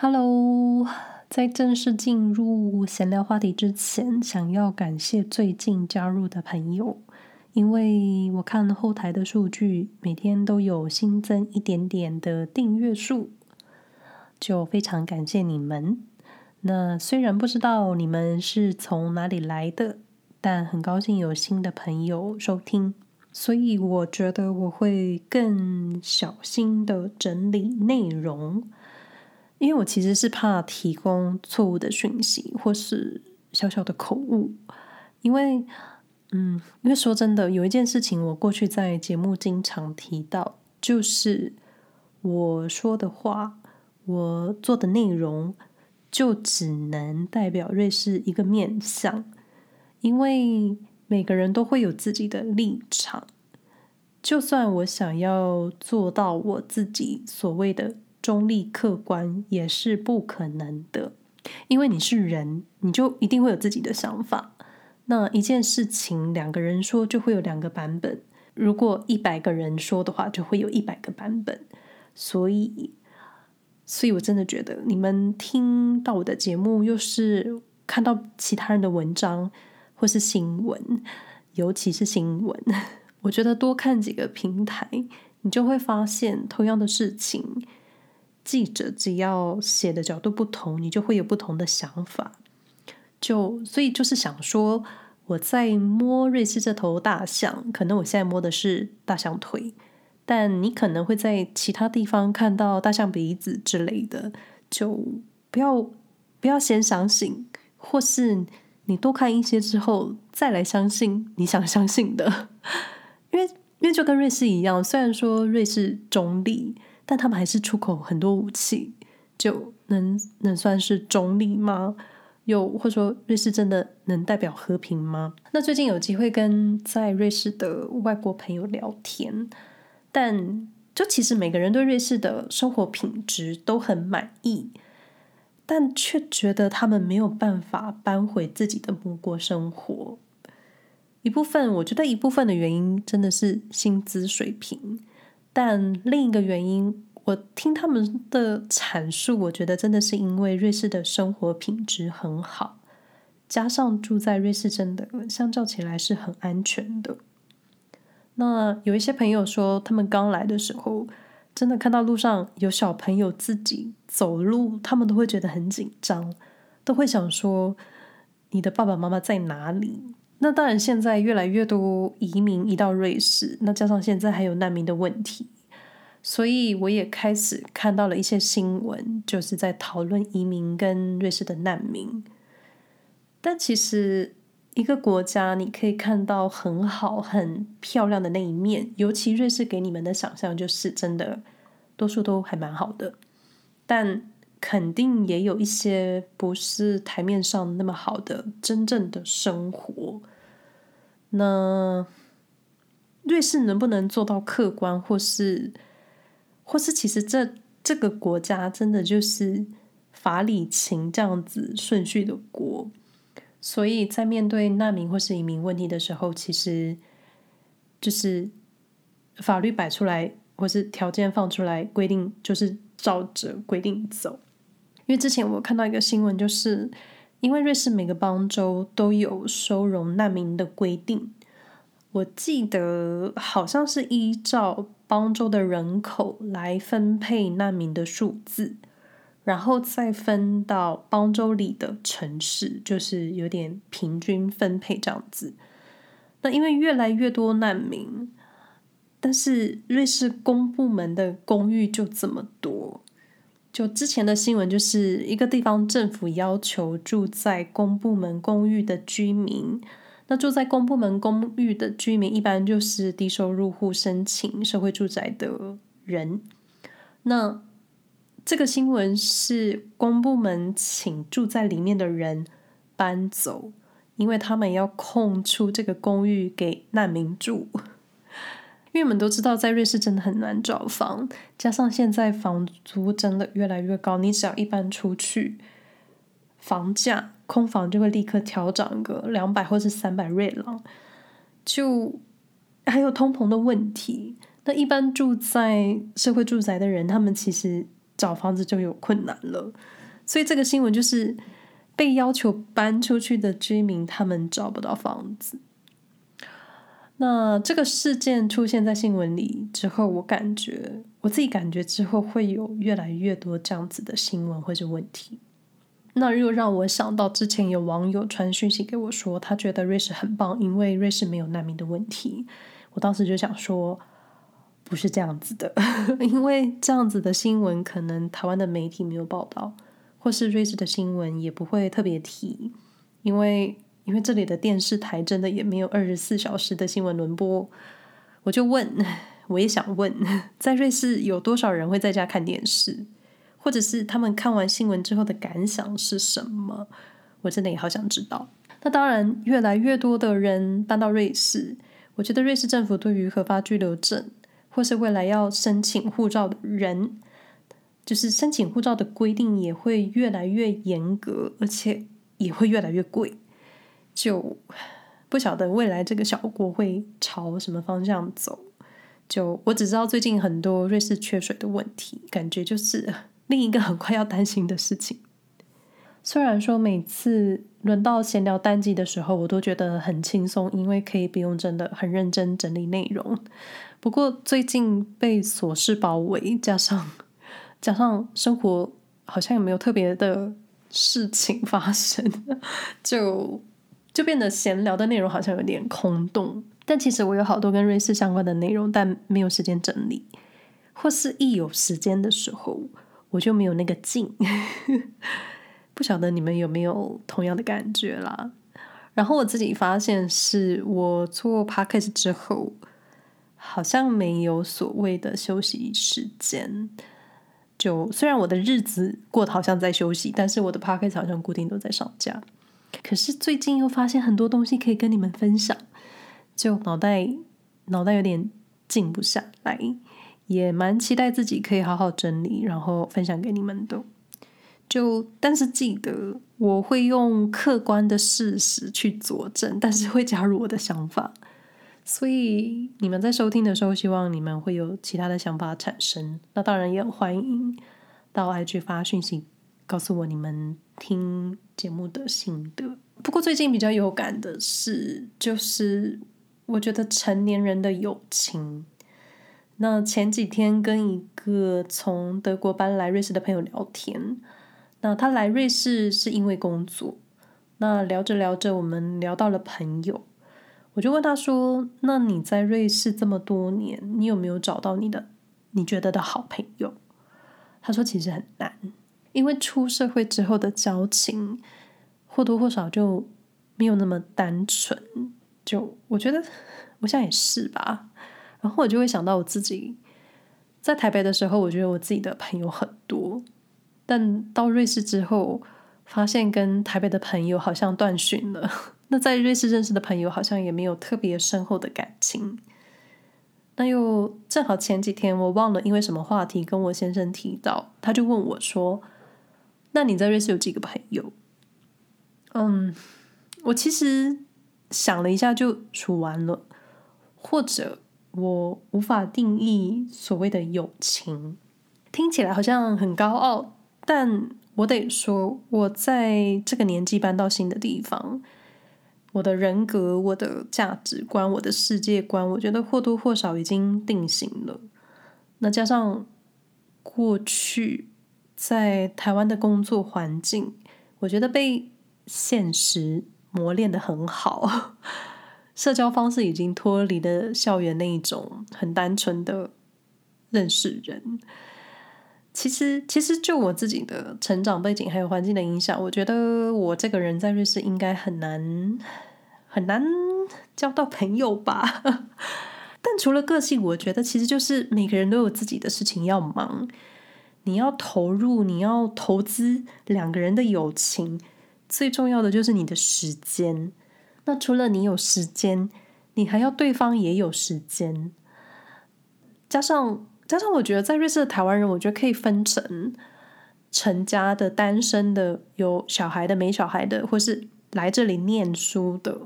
Hello，在正式进入闲聊话题之前，想要感谢最近加入的朋友，因为我看后台的数据，每天都有新增一点点的订阅数，就非常感谢你们。那虽然不知道你们是从哪里来的，但很高兴有新的朋友收听，所以我觉得我会更小心的整理内容。因为我其实是怕提供错误的讯息，或是小小的口误。因为，嗯，因为说真的，有一件事情我过去在节目经常提到，就是我说的话，我做的内容，就只能代表瑞士一个面向。因为每个人都会有自己的立场，就算我想要做到我自己所谓的。中立客观也是不可能的，因为你是人，你就一定会有自己的想法。那一件事情，两个人说就会有两个版本；如果一百个人说的话，就会有一百个版本。所以，所以我真的觉得，你们听到我的节目，又是看到其他人的文章或是新闻，尤其是新闻，我觉得多看几个平台，你就会发现同样的事情。记者只要写的角度不同，你就会有不同的想法。就所以就是想说，我在摸瑞士这头大象，可能我现在摸的是大象腿，但你可能会在其他地方看到大象鼻子之类的。就不要不要先相信，或是你多看一些之后再来相信你想相信的。因为因为就跟瑞士一样，虽然说瑞士中立。但他们还是出口很多武器，就能能算是中立吗？又或者说瑞士真的能代表和平吗？那最近有机会跟在瑞士的外国朋友聊天，但就其实每个人对瑞士的生活品质都很满意，但却觉得他们没有办法搬回自己的母国生活。一部分我觉得一部分的原因真的是薪资水平。但另一个原因，我听他们的阐述，我觉得真的是因为瑞士的生活品质很好，加上住在瑞士真的相较起来是很安全的。那有一些朋友说，他们刚来的时候，真的看到路上有小朋友自己走路，他们都会觉得很紧张，都会想说：“你的爸爸妈妈在哪里？”那当然，现在越来越多移民移到瑞士，那加上现在还有难民的问题，所以我也开始看到了一些新闻，就是在讨论移民跟瑞士的难民。但其实一个国家，你可以看到很好、很漂亮的那一面，尤其瑞士给你们的想象就是真的，多数都还蛮好的，但肯定也有一些不是台面上那么好的真正的生活。那瑞士能不能做到客观，或是，或是其实这这个国家真的就是法理情这样子顺序的国，所以在面对难民或是移民问题的时候，其实就是法律摆出来，或是条件放出来，规定就是照着规定走。因为之前我看到一个新闻，就是。因为瑞士每个邦州都有收容难民的规定，我记得好像是依照邦州的人口来分配难民的数字，然后再分到邦州里的城市，就是有点平均分配这样子。那因为越来越多难民，但是瑞士公部门的公寓就这么多。就之前的新闻，就是一个地方政府要求住在公部门公寓的居民，那住在公部门公寓的居民一般就是低收入户申请社会住宅的人。那这个新闻是公部门请住在里面的人搬走，因为他们要空出这个公寓给难民住。因为我们都知道，在瑞士真的很难找房，加上现在房租真的越来越高，你只要一搬出去，房价空房就会立刻调涨个两百或是三百瑞郎，就还有通膨的问题。那一般住在社会住宅的人，他们其实找房子就有困难了。所以这个新闻就是被要求搬出去的居民，他们找不到房子。那这个事件出现在新闻里之后，我感觉我自己感觉之后会有越来越多这样子的新闻或者问题。那又让我想到之前有网友传讯息给我说，他觉得瑞士很棒，因为瑞士没有难民的问题。我当时就想说，不是这样子的，因为这样子的新闻可能台湾的媒体没有报道，或是瑞士的新闻也不会特别提，因为。因为这里的电视台真的也没有二十四小时的新闻轮播，我就问，我也想问，在瑞士有多少人会在家看电视，或者是他们看完新闻之后的感想是什么？我真的也好想知道。那当然，越来越多的人搬到瑞士，我觉得瑞士政府对于核发居留证或是未来要申请护照的人，就是申请护照的规定也会越来越严格，而且也会越来越贵。就不晓得未来这个小国会朝什么方向走。就我只知道最近很多瑞士缺水的问题，感觉就是另一个很快要担心的事情。虽然说每次轮到闲聊单集的时候，我都觉得很轻松，因为可以不用真的很认真整理内容。不过最近被琐事包围，加上加上生活好像也没有特别的事情发生，就。就变得闲聊的内容好像有点空洞，但其实我有好多跟瑞士相关的内容，但没有时间整理，或是一有时间的时候，我就没有那个劲。不晓得你们有没有同样的感觉啦？然后我自己发现，是我做 podcast 之后，好像没有所谓的休息时间。就虽然我的日子过得好像在休息，但是我的 podcast 好像固定都在上架。可是最近又发现很多东西可以跟你们分享，就脑袋脑袋有点静不下来，也蛮期待自己可以好好整理，然后分享给你们的。就但是记得我会用客观的事实去佐证，但是会加入我的想法。所以你们在收听的时候，希望你们会有其他的想法产生。那当然也很欢迎到 IG 发讯息告诉我你们听节目的心得。不过最近比较有感的是，就是我觉得成年人的友情。那前几天跟一个从德国搬来瑞士的朋友聊天，那他来瑞士是因为工作。那聊着聊着，我们聊到了朋友，我就问他说：“那你在瑞士这么多年，你有没有找到你的你觉得的好朋友？”他说：“其实很难。”因为出社会之后的交情，或多或少就没有那么单纯。就我觉得，我想也是吧。然后我就会想到我自己在台北的时候，我觉得我自己的朋友很多，但到瑞士之后，发现跟台北的朋友好像断讯了。那在瑞士认识的朋友，好像也没有特别深厚的感情。那又正好前几天，我忘了因为什么话题跟我先生提到，他就问我说。那你在瑞士有几个朋友？嗯，我其实想了一下就数完了，或者我无法定义所谓的友情，听起来好像很高傲，但我得说，我在这个年纪搬到新的地方，我的人格、我的价值观、我的世界观，我觉得或多或少已经定型了。那加上过去。在台湾的工作环境，我觉得被现实磨练得很好。社交方式已经脱离了校园那一种很单纯的认识人。其实，其实就我自己的成长背景还有环境的影响，我觉得我这个人在瑞士应该很难很难交到朋友吧。但除了个性，我觉得其实就是每个人都有自己的事情要忙。你要投入，你要投资两个人的友情，最重要的就是你的时间。那除了你有时间，你还要对方也有时间。加上加上，我觉得在瑞士的台湾人，我觉得可以分成成家的、单身的、有小孩的、没小孩的，或是来这里念书的。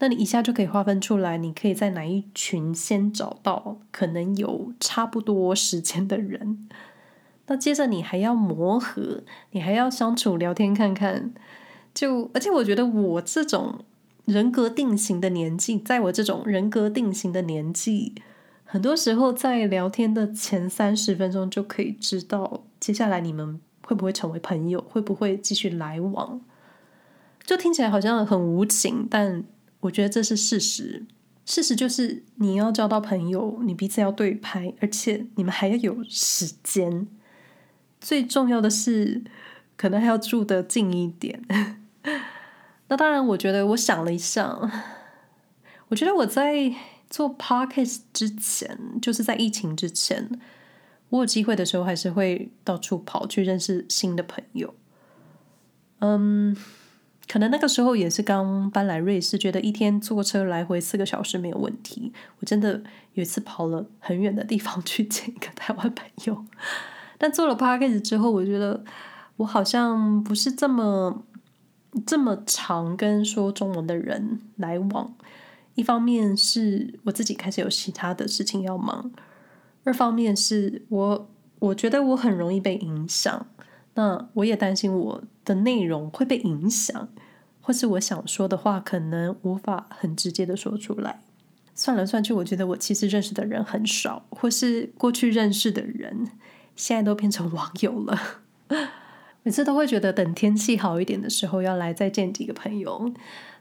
那你一下就可以划分出来，你可以在哪一群先找到可能有差不多时间的人。那接着你还要磨合，你还要相处、聊天看看。就而且我觉得我这种人格定型的年纪，在我这种人格定型的年纪，很多时候在聊天的前三十分钟就可以知道接下来你们会不会成为朋友，会不会继续来往。就听起来好像很无情，但我觉得这是事实。事实就是你要交到朋友，你彼此要对拍，而且你们还要有时间。最重要的是，可能还要住得近一点。那当然，我觉得我想了一下，我觉得我在做 podcast 之前，就是在疫情之前，我有机会的时候，还是会到处跑去认识新的朋友。嗯。可能那个时候也是刚搬来瑞士，觉得一天坐车来回四个小时没有问题。我真的有一次跑了很远的地方去见一个台湾朋友，但做了 podcast 之后，我觉得我好像不是这么这么常跟说中文的人来往。一方面是我自己开始有其他的事情要忙，二方面是我我觉得我很容易被影响。那我也担心我的内容会被影响，或是我想说的话可能无法很直接的说出来。算来算去，我觉得我其实认识的人很少，或是过去认识的人现在都变成网友了。每次都会觉得等天气好一点的时候要来再见几个朋友，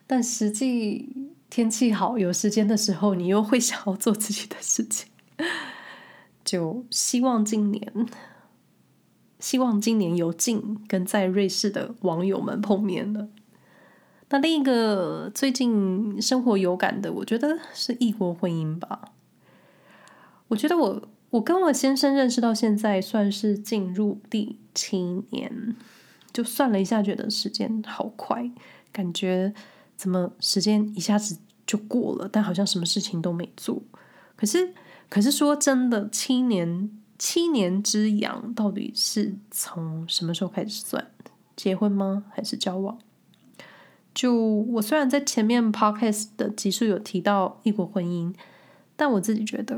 但实际天气好有时间的时候，你又会想要做自己的事情。就希望今年。希望今年有幸跟在瑞士的网友们碰面了。那另一个最近生活有感的，我觉得是异国婚姻吧。我觉得我我跟我先生认识到现在，算是进入第七年。就算了一下，觉得时间好快，感觉怎么时间一下子就过了，但好像什么事情都没做。可是，可是说真的，七年。七年之痒到底是从什么时候开始算？结婚吗？还是交往？就我虽然在前面 podcast 的集数有提到异国婚姻，但我自己觉得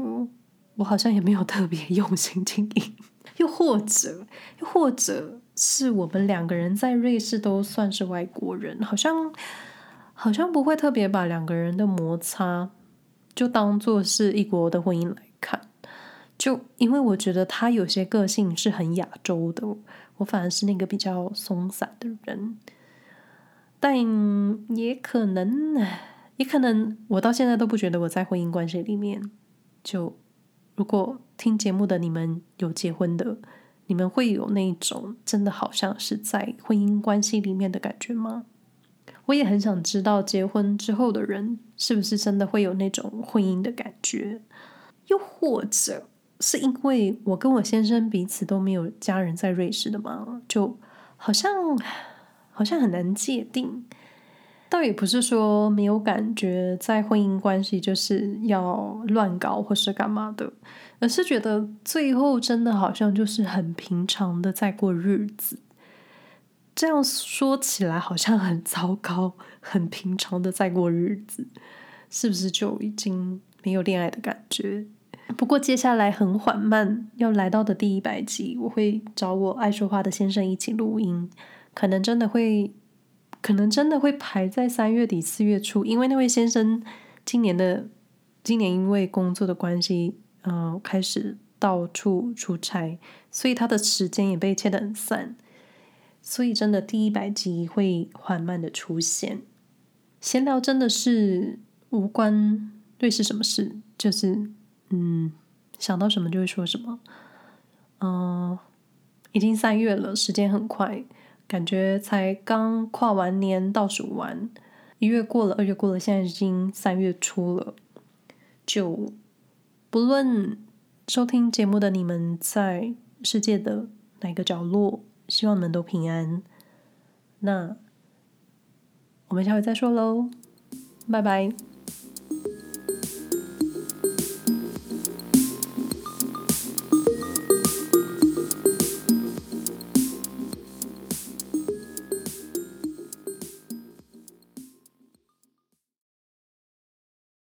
我好像也没有特别用心经营。又或者，又或者是我们两个人在瑞士都算是外国人，好像好像不会特别把两个人的摩擦就当做是异国的婚姻来看。就因为我觉得他有些个性是很亚洲的，我反而是那个比较松散的人，但也可能，也可能我到现在都不觉得我在婚姻关系里面。就如果听节目的你们有结婚的，你们会有那种真的好像是在婚姻关系里面的感觉吗？我也很想知道结婚之后的人是不是真的会有那种婚姻的感觉，又或者。是因为我跟我先生彼此都没有家人在瑞士的嘛，就好像好像很难界定。倒也不是说没有感觉，在婚姻关系就是要乱搞或是干嘛的，而是觉得最后真的好像就是很平常的在过日子。这样说起来好像很糟糕，很平常的在过日子，是不是就已经没有恋爱的感觉？不过接下来很缓慢要来到的第一百集，我会找我爱说话的先生一起录音，可能真的会，可能真的会排在三月底四月初，因为那位先生今年的今年因为工作的关系，嗯、呃，开始到处出差，所以他的时间也被切得很散，所以真的第一百集会缓慢的出现。闲聊真的是无关瑞士什么事，就是。嗯，想到什么就会说什么。嗯、已经三月了，时间很快，感觉才刚跨完年，倒数完，一月过了，二月过了，现在已经三月初了。就不论收听节目的你们在世界的哪个角落，希望你们都平安。那我们下回再说喽，拜拜。